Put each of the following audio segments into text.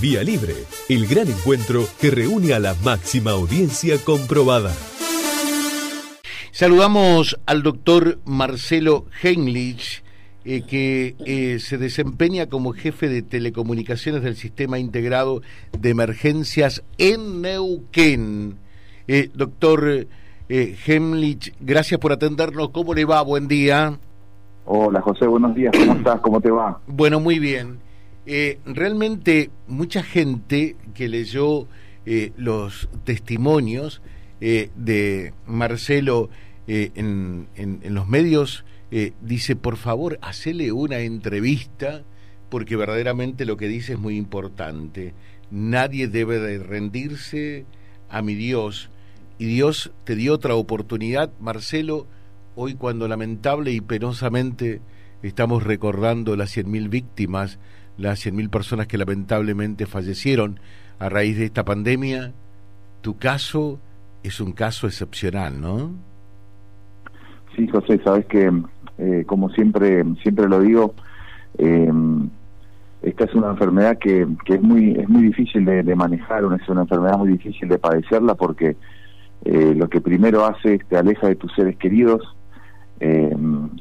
Vía Libre, el gran encuentro que reúne a la máxima audiencia comprobada. Saludamos al doctor Marcelo Heinlich, eh, que eh, se desempeña como jefe de telecomunicaciones del Sistema Integrado de Emergencias en Neuquén. Eh, doctor Heinlich, gracias por atendernos. ¿Cómo le va? Buen día. Hola José, buenos días. ¿Cómo estás? ¿Cómo te va? Bueno, muy bien. Eh, realmente mucha gente que leyó eh, los testimonios eh, de Marcelo en, los medios dice, por favor, hacele una entrevista porque verdaderamente lo que dice es muy importante. Nadie debe de rendirse a mi Dios y Dios te dio otra oportunidad, Marcelo, hoy cuando lamentable y penosamente estamos recordando las 100.000 víctimas las 100.000 personas que lamentablemente fallecieron a raíz de esta pandemia, tu caso es un caso excepcional, ¿no? Sí, José, sabes que, eh, como siempre siempre lo digo, eh, esta es una enfermedad que, que es muy es muy difícil de, manejar, es una enfermedad muy difícil de padecerla porque eh, lo que primero hace es te aleja de tus seres queridos,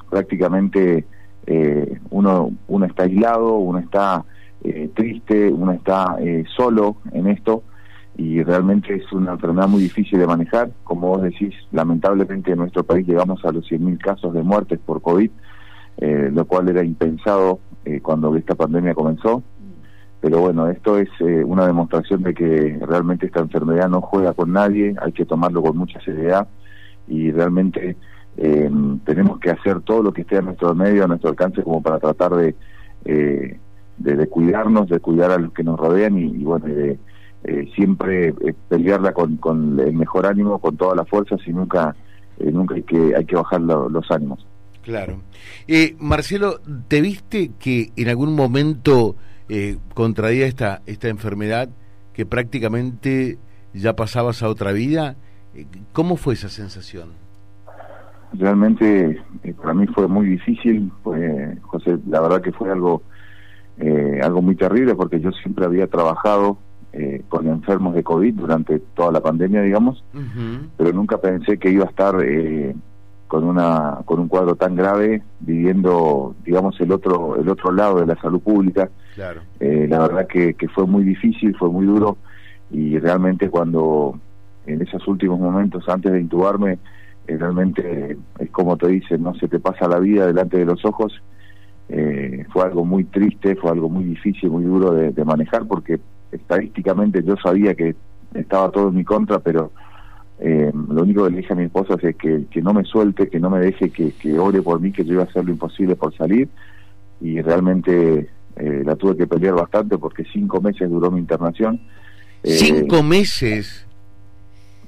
prácticamente eh, uno, uno está aislado, uno está eh, triste, uno está eh, solo en esto y realmente es una enfermedad muy difícil de manejar. Como vos decís, lamentablemente en nuestro país llegamos a los 100.000 casos de muertes por COVID, lo cual era impensado cuando esta pandemia comenzó. Pero bueno, esto es una demostración de que realmente esta enfermedad no juega con nadie, hay que tomarlo con mucha seriedad y realmente eh, tenemos que hacer todo lo que esté a nuestro medio, a nuestro alcance, como para tratar de, eh, de, cuidarnos, de cuidar a los que nos rodean y, bueno, de eh, siempre eh, pelearla con, con el mejor ánimo, con todas las fuerzas y nunca, nunca hay que, hay que bajar los ánimos. Claro. Marcelo, ¿te viste que en algún momento contraía esta, esta enfermedad que prácticamente ya pasabas a otra vida? ¿Cómo fue esa sensación? Realmente eh, para mí fue muy difícil, pues, José, la verdad que fue algo eh, algo muy terrible porque yo siempre había trabajado eh, con enfermos de COVID durante toda la pandemia, digamos, pero nunca pensé que iba a estar con una con un cuadro tan grave viviendo, digamos, el otro el otro lado de la salud pública. Claro. la verdad que, que fue muy difícil, fue muy duro y realmente cuando en esos últimos momentos antes de intubarme eh, realmente es como te dicen, no se te pasa la vida delante de los ojos. Eh, fue algo muy triste, fue algo muy difícil, muy duro de, manejar porque estadísticamente yo sabía que estaba todo en mi contra, pero eh, lo único que le dije a mi esposa es que, que no me suelte, que no me deje, que, que ore por mí, que yo iba a hacer lo imposible por salir y realmente la tuve que pelear bastante porque cinco meses duró mi internación. ¿Cinco meses?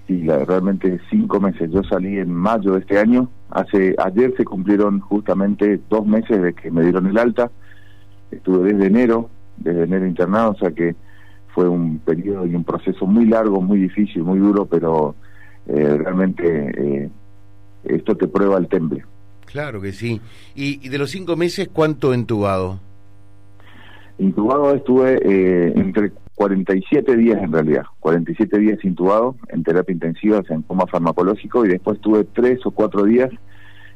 Sí, la, realmente cinco meses. Yo salí en mayo de este año. Hace ayer se cumplieron justamente dos meses de que me dieron el alta. Estuve desde enero, desde enero internado, o sea que fue un periodo y un proceso muy largo, muy difícil, muy duro, pero eh, realmente eh, esto te prueba el temple. Claro que sí. ¿Y, de los cinco meses cuánto entubado? Intubado estuve eh, entre 47 días en realidad, 47 días intubado en terapia intensiva, en coma farmacológico, y después tuve tres o cuatro días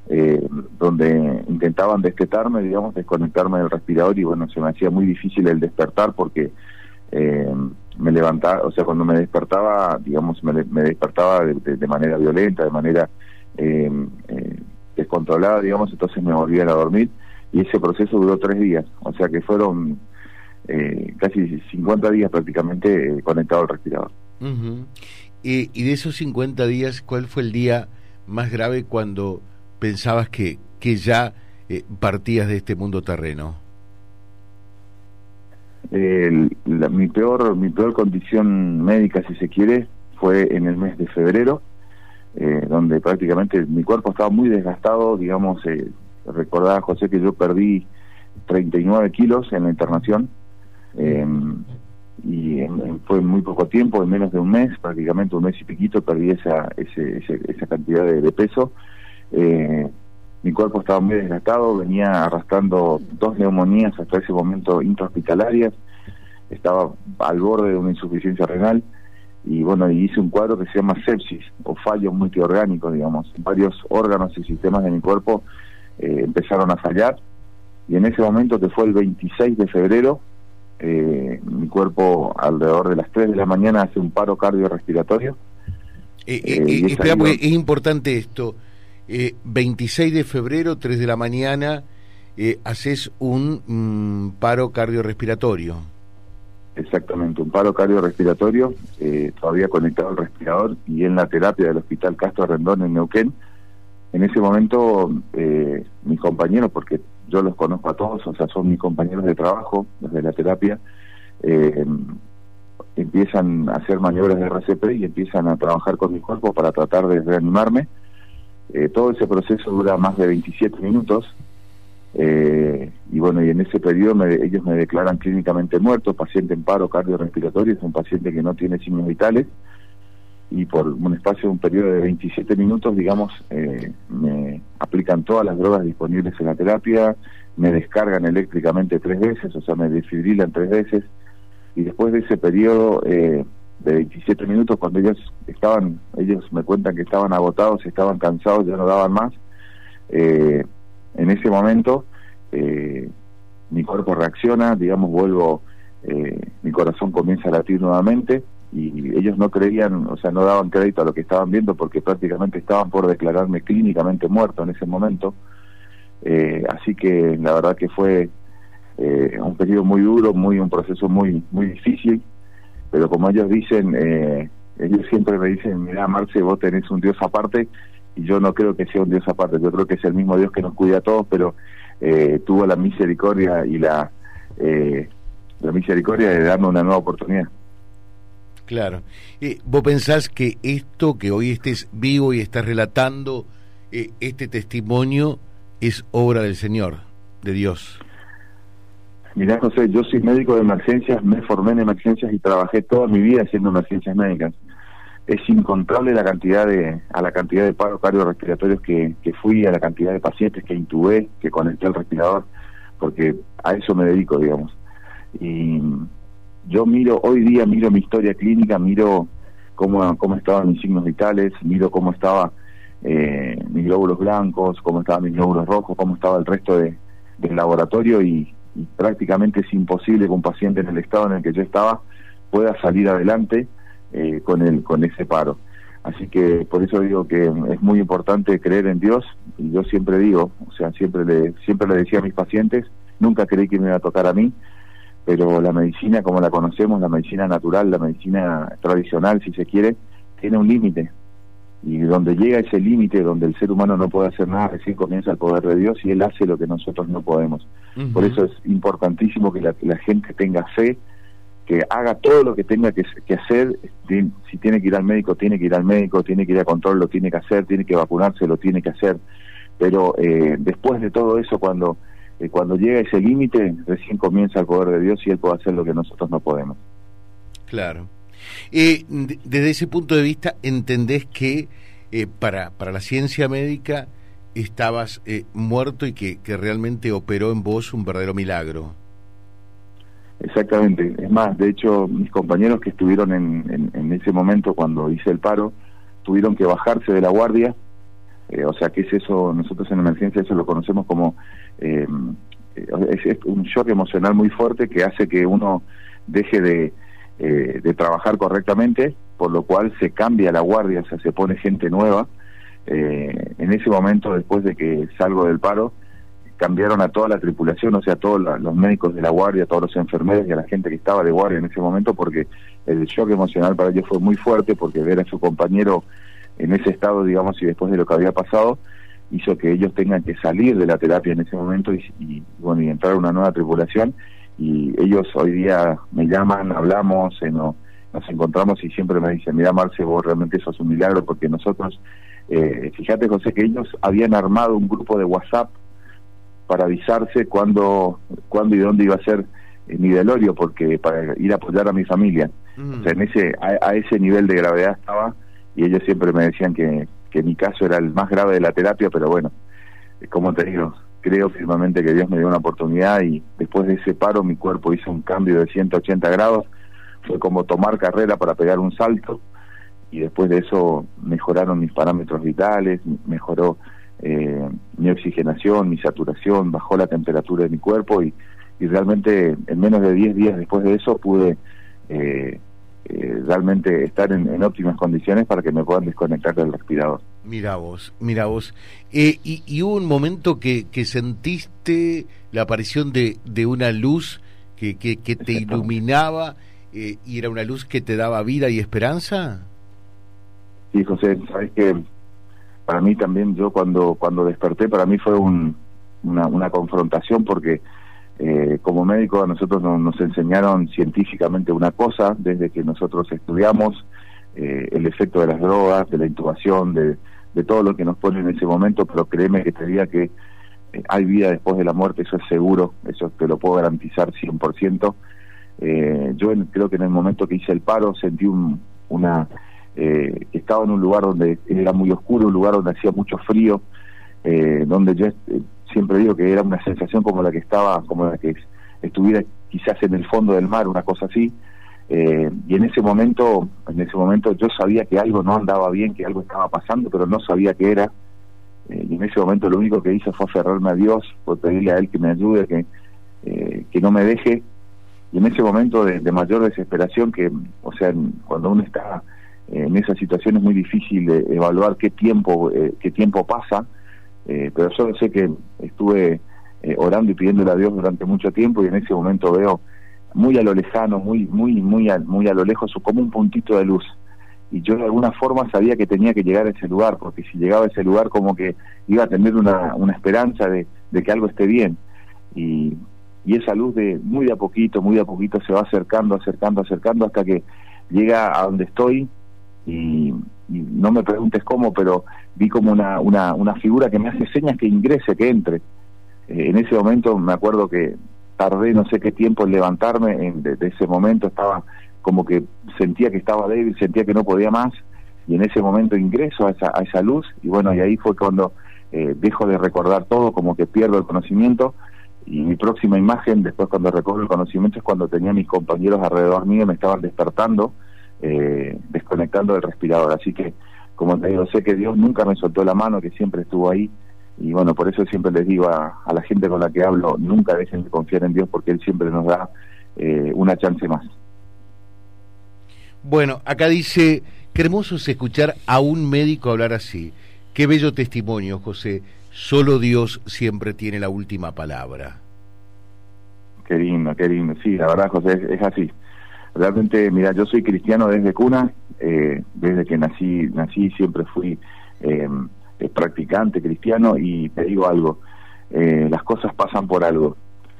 eh, donde intentaban destetarme, digamos, desconectarme del respirador, y bueno, se me hacía muy difícil el despertar porque eh, me levantaba, o sea, cuando me despertaba, digamos, me, despertaba de, manera violenta, de manera eh, descontrolada, digamos, entonces me volvían a dormir, y ese proceso duró tres días, o sea que fueron eh, casi 50 días prácticamente eh, conectado al respirador. y, de esos 50 días, ¿cuál fue el día más grave cuando pensabas que, que ya eh, partías de este mundo terreno? mi peor mi peor condición médica si se quiere fue en el mes de febrero donde prácticamente mi cuerpo estaba muy desgastado digamos recordaba José que yo perdí 39 kilos en la internación eh, y fue en muy poco tiempo, en menos de un mes, prácticamente un mes y piquito, perdí esa, ese, esa cantidad de, peso. Eh, mi cuerpo estaba muy desgastado, venía arrastrando dos neumonías hasta ese momento intrahospitalarias. estaba al borde de una insuficiencia renal y bueno, hice un cuadro que se llama sepsis o fallo multiorgánico, digamos. Varios órganos y sistemas de mi cuerpo eh, empezaron a fallar y en ese momento, que fue el 26 de febrero, eh, mi cuerpo alrededor de las 3 de la mañana hace un paro cardiorrespiratorio. Eh, eh, espera, porque es importante esto. 26 de febrero, 3 de la mañana, haces un mm, paro cardiorrespiratorio. Exactamente, un paro cardiorrespiratorio, eh, todavía conectado al respirador y en la terapia del Hospital Castro Rendón en Neuquén. En ese momento, eh, mis compañeros, porque yo los conozco a todos, o sea, son mis compañeros de trabajo desde la terapia, eh, empiezan a hacer maniobras de RCP y empiezan a trabajar con mi cuerpo para tratar de reanimarme. todo ese proceso dura más de 27 minutos eh, y bueno, y en ese periodo ellos me declaran clínicamente muerto, paciente en paro cardiorrespiratorio, es un paciente que no tiene signos vitales y por un espacio de un periodo de 27 minutos, digamos, eh, me aplican todas las drogas disponibles en la terapia, me descargan eléctricamente tres veces, o sea, me desfibrilan tres veces y después de ese periodo eh, de 27 minutos, cuando ellos estaban, ellos me cuentan que estaban agotados, estaban cansados, ya no daban más, eh, en ese momento eh, mi cuerpo reacciona, digamos, vuelvo, eh, mi corazón comienza a latir nuevamente y ellos no creían, o sea, no daban crédito a lo que estaban viendo porque prácticamente estaban por declararme clínicamente muerto en ese momento. Eh, así que la verdad que fue un periodo muy duro, muy un proceso muy muy difícil, pero como ellos dicen, ellos siempre me dicen, mira Marce, vos tenés un Dios aparte y yo no creo que sea un Dios aparte, yo creo que es el mismo Dios que nos cuida a todos, pero eh, tuvo la misericordia y la, eh, la misericordia de darme una nueva oportunidad. Claro. Eh, ¿Vos pensás que esto, que hoy estés vivo y estás relatando, este testimonio es obra del Señor, de Dios? Mirá, José, yo soy médico de emergencias, me formé en emergencias y trabajé toda mi vida haciendo emergencias médicas es incontable la cantidad de a la cantidad de paros cardiorrespiratorios que, que fui, a la cantidad de pacientes que intubé, que conecté al respirador, porque a eso me dedico, digamos. Y yo miro, hoy día miro mi historia clínica, miro cómo, cómo estaban mis signos vitales, miro cómo estaba eh, mis glóbulos blancos, cómo estaban mis glóbulos rojos, cómo estaba el resto de, del laboratorio y, prácticamente es imposible que un paciente en el estado en el que yo estaba pueda salir adelante eh, con, el, con ese paro. Así que por eso digo que es muy importante creer en Dios y yo siempre digo, o sea, siempre le, siempre le decía a mis pacientes, nunca creí que me iba a tocar a mí, pero la medicina como la conocemos, la medicina natural, la medicina tradicional, si se quiere, tiene un límite. Y donde llega ese límite, donde el ser humano no puede hacer nada, recién comienza el poder de Dios y Él hace lo que nosotros no podemos. Por eso es importantísimo que la, la gente tenga fe, que haga todo lo que tenga que, hacer, si tiene que ir al médico, tiene que ir al médico, tiene que ir a control, lo tiene que hacer, tiene que vacunarse, lo tiene que hacer, pero eh, después de todo eso, cuando, eh, cuando llega ese límite, recién comienza el poder de Dios y Él puede hacer lo que nosotros no podemos. Claro. Eh, desde ese punto de vista, ¿entendés que para, para la ciencia médica estabas muerto y que, que realmente operó en vos un verdadero milagro? Exactamente, es más, de hecho mis compañeros que estuvieron en, en, ese momento cuando hice el paro tuvieron que bajarse de la guardia, eh, o sea, ¿qué es eso? Nosotros en emergencia eso lo conocemos como, eh, es, un shock emocional muy fuerte que hace que uno deje de, eh, de trabajar correctamente, por lo cual se cambia la guardia, o sea, se pone gente nueva. en ese momento, después de que salgo del paro, cambiaron a toda la tripulación, o sea, a todos los médicos de la guardia, a todos los enfermeros y a la gente que estaba de guardia en ese momento, porque el shock emocional para ellos fue muy fuerte, porque ver a su compañero en ese estado, digamos, y después de lo que había pasado, hizo que ellos tengan que salir de la terapia en ese momento y, bueno, y entrar a una nueva tripulación. Y ellos hoy día me llaman, hablamos, eh, nos encontramos y siempre me dicen, mira Marce, vos realmente eso es un milagro, porque nosotros, eh, fíjate José, que ellos habían armado un grupo de WhatsApp para avisarse cuándo, cuándo y dónde iba a ser mi velorio, porque para ir a apoyar a mi familia. Mm. O sea, en ese, a, ese nivel de gravedad estaba y ellos siempre me decían que, que mi caso era el más grave de la terapia, pero bueno, como te digo, creo firmemente que Dios me dio una oportunidad y después de ese paro mi cuerpo hizo un cambio de 180 grados, fue como tomar carrera para pegar un salto y después de eso mejoraron mis parámetros vitales, mejoró eh, mi oxigenación, mi saturación, bajó la temperatura de mi cuerpo y, y realmente en menos de 10 días después de eso pude eh, eh, realmente estar en, óptimas condiciones para que me puedan desconectar del respirador. Mira vos, mira vos. Eh, y, hubo un momento que, que sentiste la aparición de, de una luz que, que, te iluminaba eh, y era una luz que te daba vida y esperanza. Sí, José, sabes que para mí también, yo cuando, cuando desperté, para mí fue un, una, una confrontación porque eh, como médico a nosotros nos enseñaron científicamente una cosa desde que nosotros estudiamos eh, el efecto de las drogas, de la intubación, de, todo lo que nos pone en ese momento, pero créeme que te diría que eh, hay vida después de la muerte, eso es seguro, eso te lo puedo garantizar 100%. Eh, yo creo que en el momento que hice el paro sentí un, una... Estaba en un lugar donde era muy oscuro, un lugar donde hacía mucho frío, donde yo siempre digo que era una sensación como la que estaba, como la que estuviera quizás en el fondo del mar, una cosa así. Eh, y en ese momento, en ese momento yo sabía que algo no andaba bien, que algo estaba pasando, pero no sabía qué era. Eh, y en ese momento lo único que hice fue aferrarme a Dios, por pedirle a Él que me ayude, que, eh, que no me deje. Y en ese momento de, mayor desesperación, que, o sea, cuando uno está en esa situación es muy difícil evaluar qué tiempo, qué tiempo pasa, eh, pero yo sé que estuve eh, orando y pidiéndole a Dios durante mucho tiempo y en ese momento veo muy a lo lejano, muy muy muy a, muy a lo lejos como un puntito de luz. Y yo de alguna forma sabía que tenía que llegar a ese lugar, porque si llegaba a ese lugar como que iba a tener una, una esperanza de, que algo esté bien. Y esa luz de muy de a poquito, muy de a poquito se va acercando, acercando, acercando hasta que llega a donde estoy y, no me preguntes cómo, pero vi como una, una, una figura que me hace señas que ingrese, que entre. Eh, en ese momento me acuerdo que tardé no sé qué tiempo en levantarme, en, ese momento estaba como que sentía que estaba débil, sentía que no podía más, y en ese momento ingreso a esa, a esa luz, y bueno, y ahí fue cuando eh, dejo de recordar todo, como que pierdo el conocimiento, y mi próxima imagen, después cuando recobro el conocimiento, es cuando tenía mis compañeros alrededor mío, me estaban despertando, eh, desconectando del respirador. Así que, como te digo, sé que Dios nunca me soltó la mano, que siempre estuvo ahí. Y bueno, por eso siempre les digo a, la gente con la que hablo, nunca dejen de confiar en Dios porque Él siempre nos da eh, una chance más. Bueno, acá dice, qué hermoso es escuchar a un médico hablar así. Qué bello testimonio, José. Solo Dios siempre tiene la última palabra. Qué lindo, qué lindo. Sí, la verdad, José, es así. Realmente, mira, yo soy cristiano desde cuna, eh, desde que nací, nací siempre fui em, eh, practicante cristiano y te digo algo, eh, las cosas pasan por algo.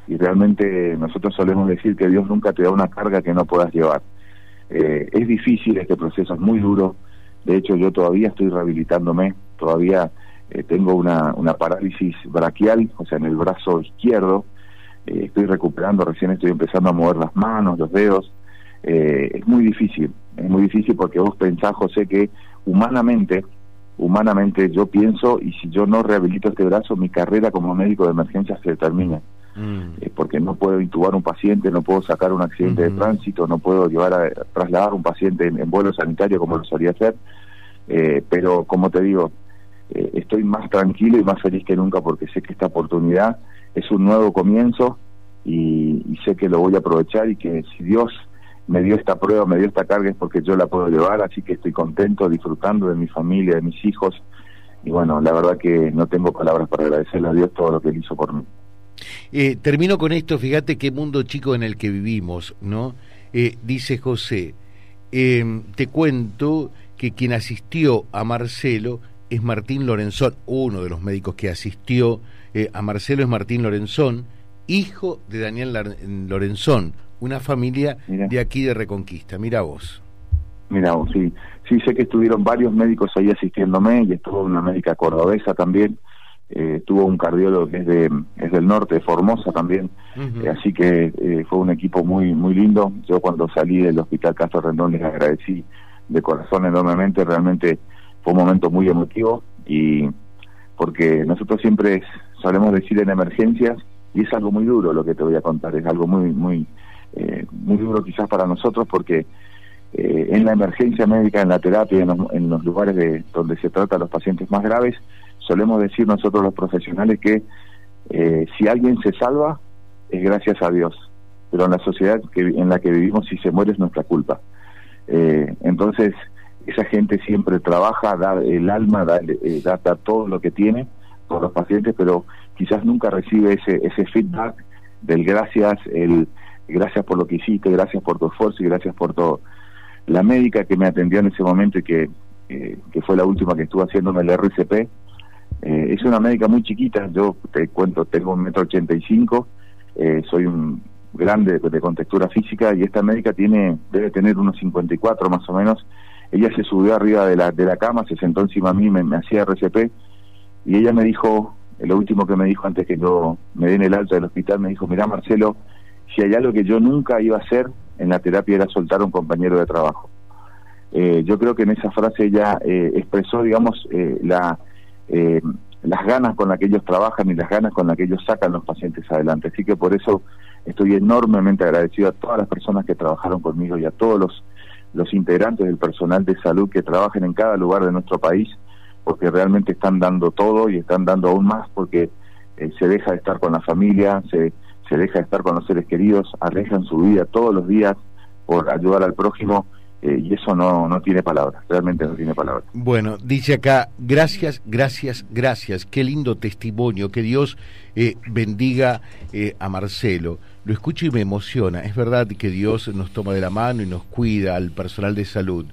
Y realmente nosotros solemos decir que Dios nunca te da una carga que no puedas llevar. es difícil este proceso, es muy duro, de hecho yo todavía estoy rehabilitándome, todavía tengo una, una parálisis braquial, o sea, en el brazo izquierdo, estoy recuperando, recién estoy empezando a mover las manos, los dedos, eh, es muy difícil, es muy difícil porque vos pensás, José, que humanamente, humanamente yo pienso, y si yo no rehabilito este brazo, mi carrera como médico de emergencia se termina. Mm. Eh, porque no puedo intubar un paciente, no puedo sacar un accidente de tránsito, no puedo llevar a trasladar un paciente en, vuelo sanitario como lo solía hacer. Eh, pero como te digo, estoy más tranquilo y más feliz que nunca porque sé que esta oportunidad es un nuevo comienzo y, y sé que lo voy a aprovechar y que si Dios me dio esta prueba, me dio esta carga es porque yo la puedo llevar, así que estoy contento, disfrutando de mi familia, de mis hijos. Y bueno, la verdad que no tengo palabras para agradecerle a Dios todo lo que él hizo por mí. Eh, termino con esto, fíjate qué mundo chico en el que vivimos, ¿no? Eh, dice José, eh, te cuento que quien asistió a Marcelo es Martín Lorenzón, uno de los médicos que asistió a Marcelo es Martín Lorenzón, hijo de Daniel Lorenzón, una familia de aquí de Reconquista. Mira vos. Mira vos, sí. Sí, sé que estuvieron varios médicos ahí asistiéndome y estuvo una médica cordobesa también. Eh, estuvo un cardiólogo que es, de, es del norte, de Formosa también. Eh, así que eh, fue un equipo muy muy lindo. Yo cuando salí del hospital Castro Rendón les agradecí de corazón enormemente. Realmente fue un momento muy emotivo y porque nosotros siempre solemos decir en emergencias, y es algo muy duro lo que te voy a contar, es algo muy, muy, eh, muy duro quizás para nosotros porque eh, en la emergencia médica, en la terapia, en los, lugares de, donde se trata a los pacientes más graves, solemos decir nosotros los profesionales que eh, si alguien se salva es gracias a Dios, pero en la sociedad que, en la que vivimos si se muere es nuestra culpa. entonces, esa gente siempre trabaja, da el alma, da, da todo lo que tiene por los pacientes, pero quizás nunca recibe ese, ese feedback del gracias, el gracias por lo que hiciste, gracias por tu esfuerzo y gracias por todo. La médica que me atendió en ese momento y que, eh, que fue la última que estuvo haciéndome el RCP, eh, es una médica muy chiquita, yo te cuento, tengo un metro ochenta y cinco, eh, soy un grande de, contextura física y esta médica tiene debe tener unos 54 más o menos. Ella se subió arriba de la, de la cama, se sentó encima a mí, me, me hacía RCP y ella me dijo, lo último que me dijo antes que yo me den el alta del hospital, me dijo, mira Marcelo, si hay algo que yo nunca iba a hacer en la terapia era soltar a un compañero de trabajo. Eh, yo creo que en esa frase ella eh, expresó, digamos, eh, la, las ganas con las que ellos trabajan y las ganas con las que ellos sacan los pacientes adelante. Así que por eso estoy enormemente agradecido a todas las personas que trabajaron conmigo y a todos los, los integrantes del personal de salud que trabajan en cada lugar de nuestro país porque realmente están dando todo y están dando aún más porque eh, se deja de estar con la familia, se, se deja de estar con los seres queridos, arriesgan su vida todos los días por ayudar al prójimo eh, y eso no, no tiene palabras, realmente no tiene palabras. Bueno, dice acá, gracias, gracias, gracias, qué lindo testimonio, que Dios eh, bendiga a Marcelo. Lo escucho y me emociona, es verdad que Dios nos toma de la mano y nos cuida al personal de salud.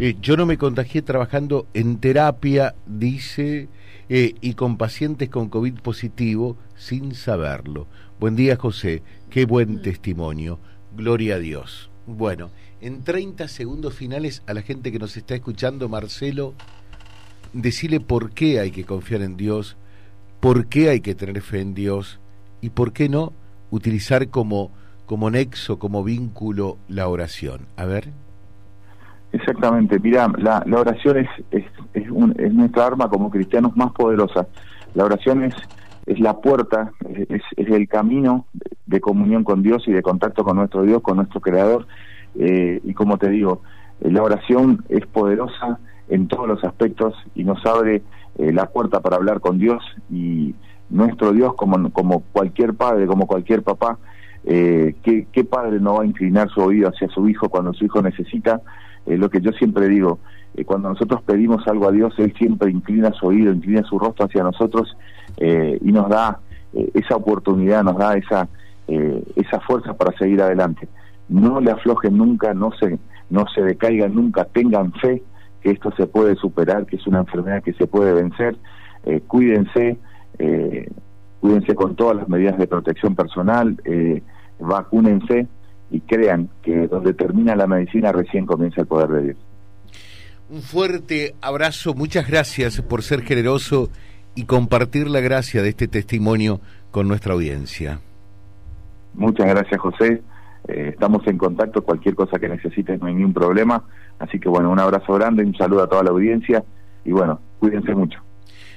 Eh, yo no me contagié trabajando en terapia, dice, eh, y con pacientes con COVID positivo sin saberlo. Buen día, José. Qué buen testimonio. Gloria a Dios. Bueno, en 30 segundos finales a la gente que nos está escuchando, Marcelo, decirle por qué hay que confiar en Dios, por qué hay que tener fe en Dios y por qué no utilizar como, como nexo, como vínculo la oración. A ver. Exactamente, mira, la, la oración es, es, es, nuestra arma como cristianos más poderosa. La oración es, es la puerta, es, es el camino de comunión con Dios y de contacto con nuestro Dios, con nuestro Creador. Eh, y como te digo, eh, la oración es poderosa en todos los aspectos y nos abre eh, la puerta para hablar con Dios y nuestro Dios como, como cualquier padre, como cualquier papá, ¿qué, ¿qué padre no va a inclinar su oído hacia su hijo cuando su hijo necesita? Lo que yo siempre digo, eh, cuando nosotros pedimos algo a Dios, Él siempre inclina su oído, inclina su rostro hacia nosotros eh, y nos da eh, esa oportunidad, nos da esa, esa fuerza para seguir adelante. No le aflojen nunca, no se, no se decaigan nunca, tengan fe que esto se puede superar, que es una enfermedad que se puede vencer, cuídense, cuídense con todas las medidas de protección personal, vacúnense y crean que donde termina la medicina recién comienza el poder de Dios. Un fuerte abrazo, muchas gracias por ser generoso y compartir la gracia de este testimonio con nuestra audiencia. Muchas gracias José, eh, estamos en contacto, cualquier cosa que necesites no hay ningún problema, así que bueno, un abrazo grande, un saludo a toda la audiencia y bueno, cuídense mucho.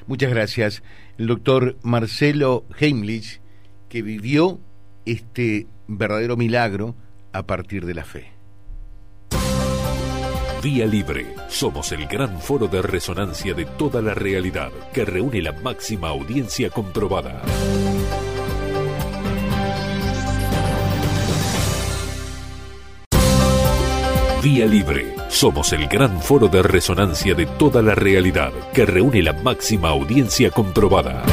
Muchas gracias. El doctor Marcelo Heimlich, que vivió este verdadero milagro a partir de la fe. Vía Libre. Somos el gran foro de resonancia de toda la realidad que reúne la máxima audiencia comprobada. Vía Libre. Somos el gran foro de resonancia de toda la realidad que reúne la máxima audiencia comprobada.